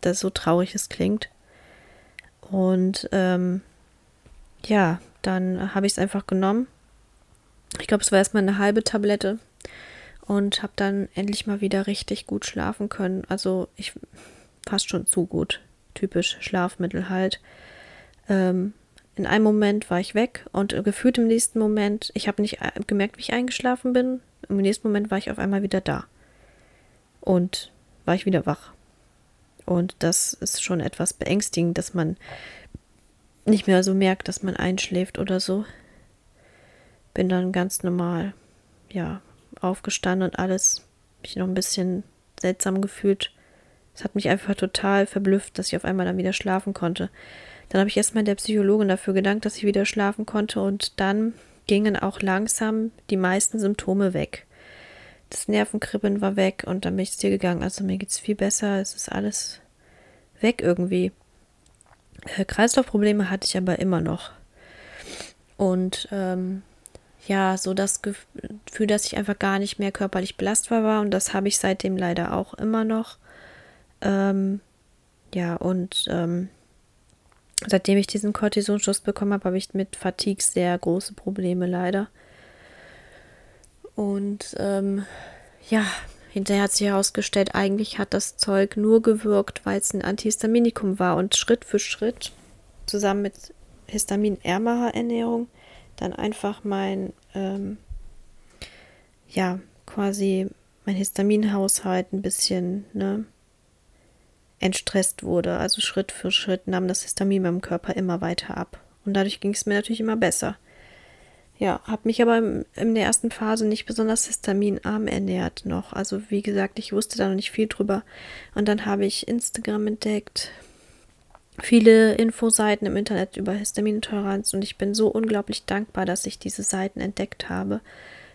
dass so traurig es klingt. Und ähm, ja, dann habe ich es einfach genommen. Ich glaube, es war erstmal eine halbe Tablette und habe dann endlich mal wieder richtig gut schlafen können. Also ich fast schon zu gut. Typisch Schlafmittel halt. Ähm, in einem Moment war ich weg und gefühlt im nächsten Moment, ich habe nicht gemerkt, wie ich eingeschlafen bin. Im nächsten Moment war ich auf einmal wieder da und war ich wieder wach. Und das ist schon etwas beängstigend, dass man nicht mehr so merkt, dass man einschläft oder so. Bin dann ganz normal, ja, aufgestanden und alles. Mich noch ein bisschen seltsam gefühlt. Es hat mich einfach total verblüfft, dass ich auf einmal dann wieder schlafen konnte. Dann habe ich erstmal der Psychologin dafür gedankt, dass ich wieder schlafen konnte und dann gingen auch langsam die meisten Symptome weg. Das Nervenkribbeln war weg und dann bin ich zu dir gegangen. Also mir geht es viel besser. Es ist alles weg irgendwie. Äh, Kreislaufprobleme hatte ich aber immer noch. Und ähm, ja, so das Gefühl, dass ich einfach gar nicht mehr körperlich belastbar war. Und das habe ich seitdem leider auch immer noch. Ähm, ja, und ähm, seitdem ich diesen Cortisonschuss bekommen habe, habe ich mit Fatigue sehr große Probleme leider. Und ähm, ja, hinterher hat sich herausgestellt, eigentlich hat das Zeug nur gewirkt, weil es ein Antihistaminikum war. Und Schritt für Schritt, zusammen mit histaminärmerer Ernährung, dann einfach mein, ähm, ja, quasi mein Histaminhaushalt ein bisschen, ne, entstresst wurde. Also Schritt für Schritt nahm das Histamin beim Körper immer weiter ab. Und dadurch ging es mir natürlich immer besser. Ja, habe mich aber in der ersten Phase nicht besonders histaminarm ernährt noch. Also wie gesagt, ich wusste da noch nicht viel drüber. Und dann habe ich Instagram entdeckt, viele Infoseiten im Internet über Histaminintoleranz und ich bin so unglaublich dankbar, dass ich diese Seiten entdeckt habe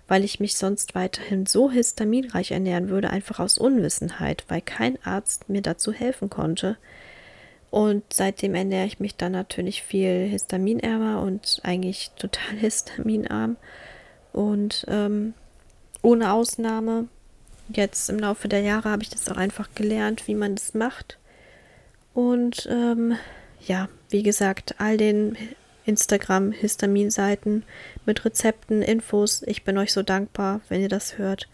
weil ich mich sonst weiterhin so histaminreich ernähren würde, einfach aus Unwissenheit, weil kein Arzt mir dazu helfen konnte. Und seitdem ernähre ich mich dann natürlich viel histaminärmer und eigentlich total [laughs] histaminarm. Und ähm, ohne Ausnahme, jetzt im Laufe der Jahre habe ich das auch einfach gelernt, wie man das macht. Und ähm, ja, wie gesagt, all den Instagram, Histamin-Seiten mit Rezepten, Infos. Ich bin euch so dankbar, wenn ihr das hört.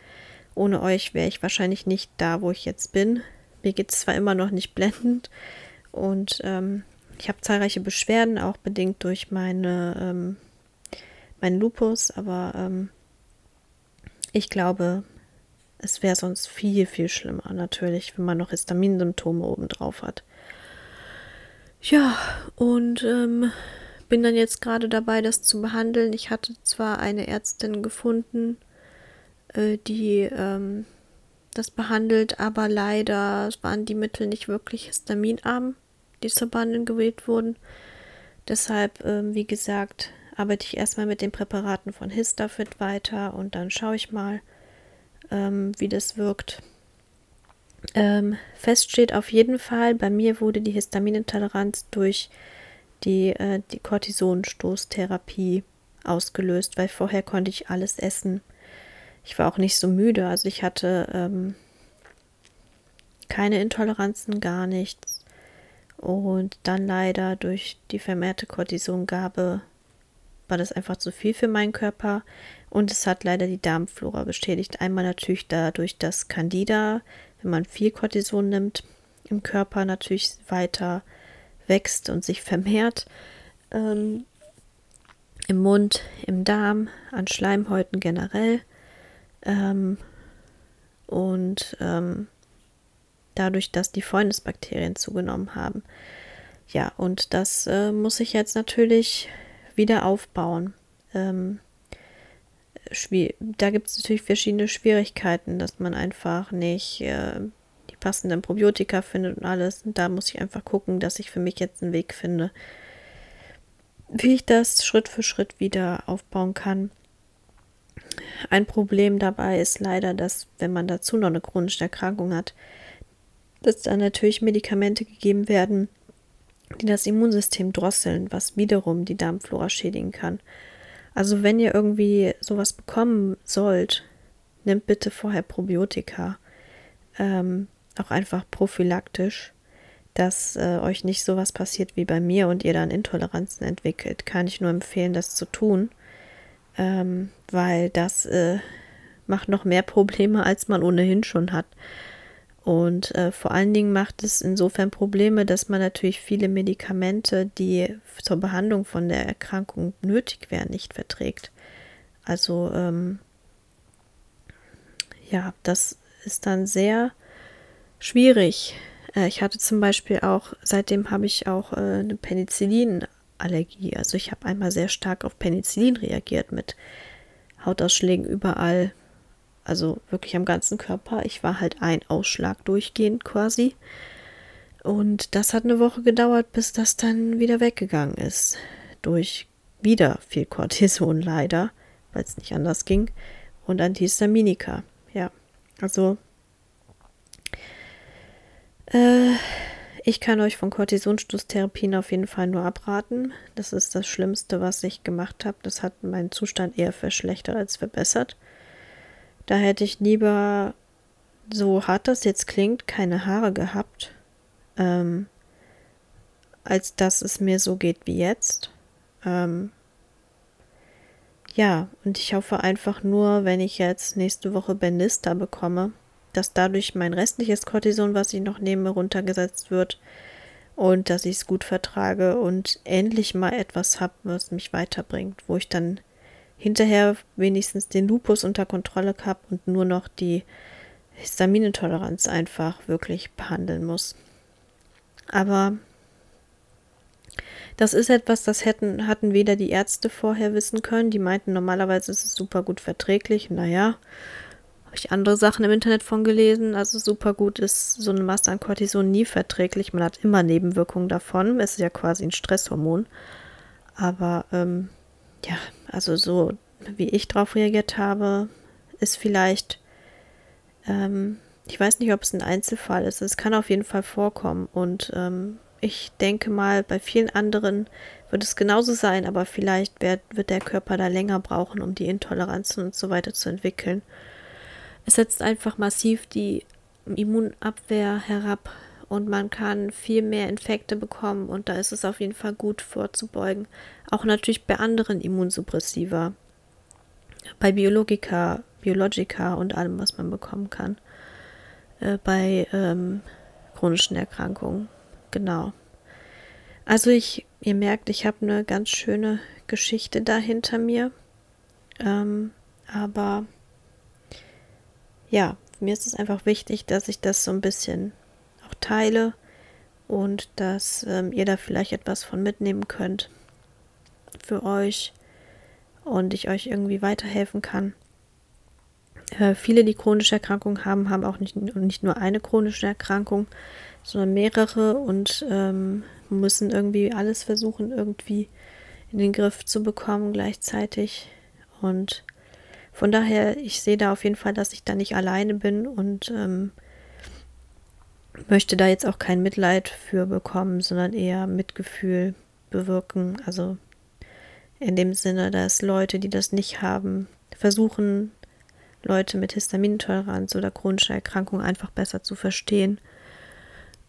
Ohne euch wäre ich wahrscheinlich nicht da, wo ich jetzt bin. Mir geht es zwar immer noch nicht blendend und ähm, ich habe zahlreiche Beschwerden, auch bedingt durch meine, ähm, meinen Lupus, aber ähm, ich glaube, es wäre sonst viel, viel schlimmer natürlich, wenn man noch Histaminsymptome obendrauf hat. Ja, und ähm, bin dann jetzt gerade dabei, das zu behandeln. Ich hatte zwar eine Ärztin gefunden, äh, die ähm, das behandelt, aber leider waren die Mittel nicht wirklich histaminarm, die zur Behandlung gewählt wurden. Deshalb, ähm, wie gesagt, arbeite ich erstmal mit den Präparaten von Histafit weiter und dann schaue ich mal, ähm, wie das wirkt. Ähm, fest steht auf jeden Fall, bei mir wurde die Histaminintoleranz durch die, äh, die Cortisonstoßtherapie ausgelöst, weil vorher konnte ich alles essen. Ich war auch nicht so müde, also ich hatte ähm, keine Intoleranzen, gar nichts. Und dann leider durch die vermehrte Cortisongabe war das einfach zu viel für meinen Körper und es hat leider die Darmflora beschädigt. Einmal natürlich dadurch, dass Candida, wenn man viel Cortison nimmt, im Körper natürlich weiter wächst und sich vermehrt. Ähm, Im Mund, im Darm, an Schleimhäuten generell. Ähm, und ähm, dadurch, dass die Freundesbakterien zugenommen haben. Ja, und das äh, muss ich jetzt natürlich wieder aufbauen. Ähm, da gibt es natürlich verschiedene Schwierigkeiten, dass man einfach nicht äh, passenden Probiotika findet und alles. Und da muss ich einfach gucken, dass ich für mich jetzt einen Weg finde, wie ich das Schritt für Schritt wieder aufbauen kann. Ein Problem dabei ist leider, dass wenn man dazu noch eine chronische Erkrankung hat, dass dann natürlich Medikamente gegeben werden, die das Immunsystem drosseln, was wiederum die Darmflora schädigen kann. Also wenn ihr irgendwie sowas bekommen sollt, nehmt bitte vorher Probiotika. Ähm, auch einfach prophylaktisch, dass äh, euch nicht sowas passiert wie bei mir und ihr dann Intoleranzen entwickelt. Kann ich nur empfehlen, das zu tun, ähm, weil das äh, macht noch mehr [laughs] Probleme, als man ohnehin schon hat. Und äh, vor allen Dingen macht es insofern Probleme, dass man natürlich viele Medikamente, die zur Behandlung von der Erkrankung nötig wären, nicht verträgt. Also ähm, ja, das ist dann sehr schwierig, Äh, ich hatte zum Beispiel auch, seitdem habe ich auch äh, eine Penicillinallergie. Also ich habe einmal sehr stark auf Penicillin reagiert mit Hautausschlägen überall. Also wirklich am ganzen Körper. Ich war halt ein Ausschlag durchgehend quasi. Und das hat eine Woche gedauert, bis das dann wieder weggegangen ist. Durch wieder viel Cortison [laughs] leider, weil es nicht anders ging. Und Antihistaminika. Ja, also äh, ich kann euch von Cortisonstoßtherapien auf jeden Fall nur abraten. Das ist das Schlimmste, was ich gemacht habe. Das hat meinen Zustand eher verschlechtert als verbessert. Da hätte ich lieber, so hart das jetzt klingt, keine Haare gehabt, ähm, als dass es mir so geht wie jetzt. Ähm, ja, und ich hoffe einfach nur, wenn ich jetzt nächste Woche Benista bekomme, dass dadurch mein restliches Cortison, was ich noch nehme, runtergesetzt wird und dass ich es gut vertrage und endlich mal etwas habe, was mich weiterbringt, wo ich dann hinterher wenigstens den Lupus unter Kontrolle habe und nur noch die Histaminintoleranz einfach wirklich behandeln muss. Aber das ist etwas, das hätten, hatten weder die Ärzte vorher wissen können. Die meinten, normalerweise ist es super gut verträglich. Naja, habe ich andere Sachen im Internet von gelesen. Also super gut ist so eine Masse an Cortison nie verträglich. Man hat immer Nebenwirkungen davon. Es ist ja quasi ein Stresshormon. Aber ähm, ja, also so wie ich darauf reagiert habe, ist vielleicht, ähm, ich weiß nicht, ob es ein Einzelfall ist. Es kann auf jeden Fall vorkommen. Und ähm, ich denke mal, bei vielen anderen wird es genauso sein, aber vielleicht wird, wird der Körper da länger brauchen, um die Intoleranzen und so weiter zu entwickeln. Es setzt einfach massiv die Immunabwehr herab und man kann viel mehr Infekte bekommen und da ist es auf jeden Fall gut vorzubeugen. Auch natürlich bei anderen Immunsuppressiva, bei Biologika, Biologika und allem, was man bekommen kann. Äh, bei ähm, chronischen Erkrankungen. Genau. Also ich, ihr merkt, ich habe eine ganz schöne Geschichte da hinter mir. Ähm, aber ja, mir ist es einfach wichtig, dass ich das so ein bisschen auch teile und dass ähm, ihr da vielleicht etwas von mitnehmen könnt für euch und ich euch irgendwie weiterhelfen kann. Äh, viele, die chronische Erkrankungen haben, haben auch nicht, nicht nur eine chronische Erkrankung, sondern mehrere und ähm, müssen irgendwie alles versuchen, irgendwie in den Griff zu bekommen gleichzeitig. Und von daher, ich sehe da auf jeden Fall, dass ich da nicht alleine bin und ähm, möchte da jetzt auch kein Mitleid für bekommen, sondern eher Mitgefühl bewirken. Also in dem Sinne, dass Leute, die das nicht haben, versuchen, Leute mit Histaminintoleranz oder chronischer Erkrankung einfach besser zu verstehen.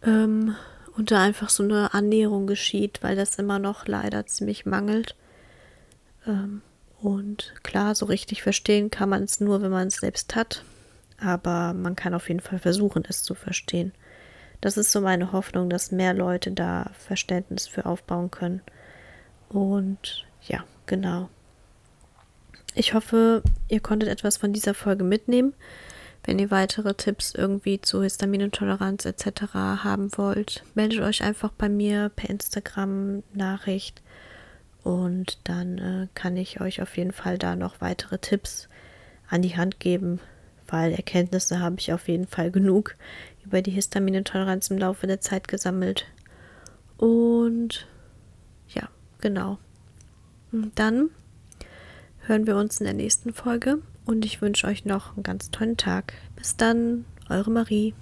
Ähm, und da einfach so eine Annäherung geschieht, weil das immer noch leider ziemlich mangelt. Ähm, und klar, so richtig verstehen kann man es nur, wenn man es selbst hat. Aber man kann auf jeden Fall versuchen, es zu verstehen. Das ist so meine Hoffnung, dass mehr Leute da Verständnis für aufbauen können. Und ja, genau. Ich hoffe, ihr konntet etwas von dieser Folge mitnehmen. Wenn ihr weitere Tipps irgendwie zu Histaminintoleranz etc. haben wollt, meldet euch einfach bei mir per Instagram Nachricht und dann äh, kann ich euch auf jeden Fall da noch weitere Tipps an die Hand geben, weil Erkenntnisse habe ich auf jeden Fall genug über die Histaminintoleranz im Laufe der Zeit gesammelt. Und ja, genau. Und dann hören wir uns in der nächsten Folge und ich wünsche euch noch einen ganz tollen Tag. Bis dann, eure Marie.